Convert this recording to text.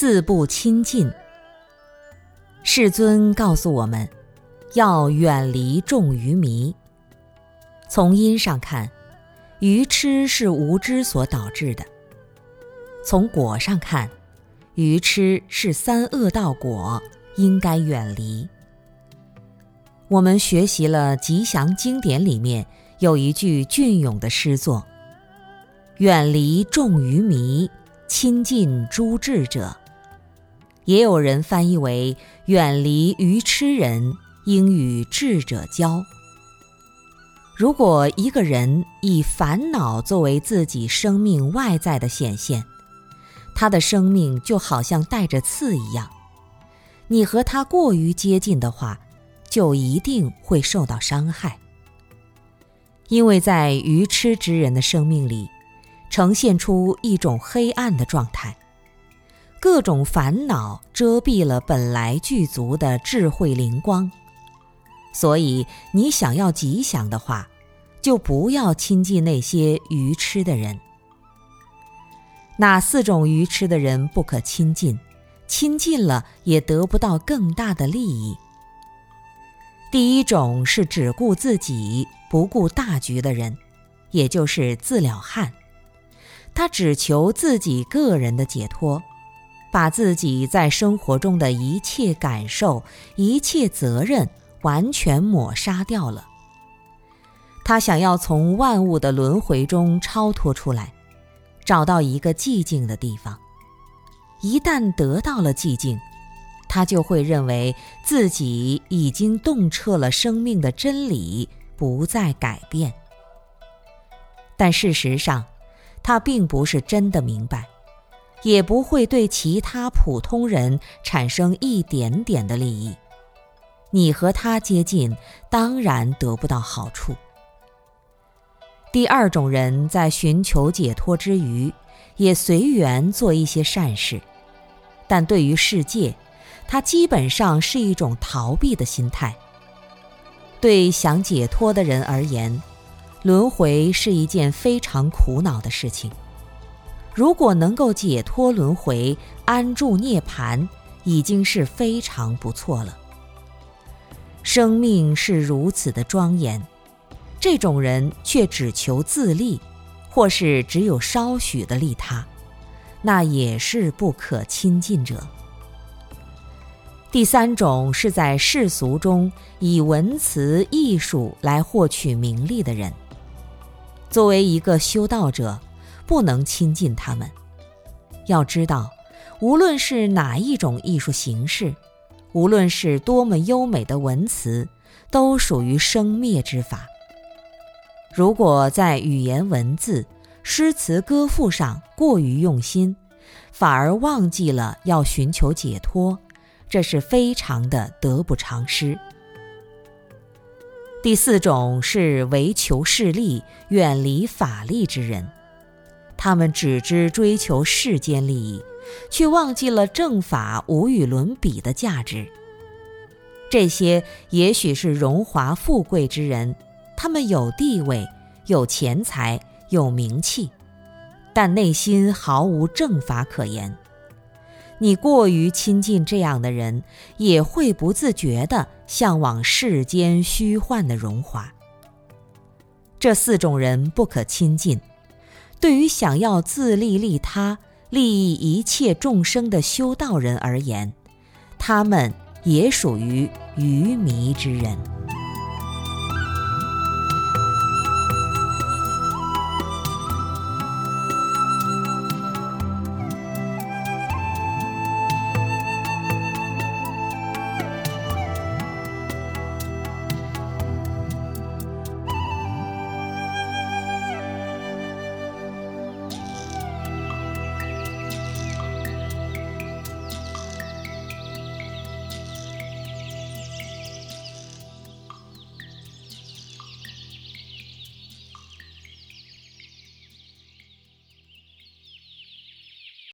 四不亲近。世尊告诉我们，要远离众愚迷。从因上看，愚痴是无知所导致的；从果上看，愚痴是三恶道果，应该远离。我们学习了吉祥经典里面有一句隽永的诗作：“远离众愚迷，亲近诸智者。”也有人翻译为“远离愚痴人，应与智者交”。如果一个人以烦恼作为自己生命外在的显现，他的生命就好像带着刺一样。你和他过于接近的话，就一定会受到伤害，因为在愚痴之人的生命里，呈现出一种黑暗的状态，各种烦恼遮蔽了本来具足的智慧灵光，所以你想要吉祥的话，就不要亲近那些愚痴的人。哪四种愚痴的人不可亲近？亲近了也得不到更大的利益。第一种是只顾自己不顾大局的人，也就是自了汉。他只求自己个人的解脱，把自己在生活中的一切感受、一切责任完全抹杀掉了。他想要从万物的轮回中超脱出来，找到一个寂静的地方。一旦得到了寂静，他就会认为自己已经洞彻了生命的真理，不再改变。但事实上，他并不是真的明白，也不会对其他普通人产生一点点的利益。你和他接近，当然得不到好处。第二种人在寻求解脱之余，也随缘做一些善事，但对于世界。他基本上是一种逃避的心态。对想解脱的人而言，轮回是一件非常苦恼的事情。如果能够解脱轮回，安住涅槃，已经是非常不错了。生命是如此的庄严，这种人却只求自利，或是只有稍许的利他，那也是不可亲近者。第三种是在世俗中以文辞艺术来获取名利的人。作为一个修道者，不能亲近他们。要知道，无论是哪一种艺术形式，无论是多么优美的文辞，都属于生灭之法。如果在语言文字、诗词歌赋上过于用心，反而忘记了要寻求解脱。这是非常的得不偿失。第四种是为求势利、远离法力之人，他们只知追求世间利益，却忘记了正法无与伦比的价值。这些也许是荣华富贵之人，他们有地位、有钱财、有名气，但内心毫无正法可言。你过于亲近这样的人，也会不自觉地向往世间虚幻的荣华。这四种人不可亲近。对于想要自利利他、利益一切众生的修道人而言，他们也属于愚迷之人。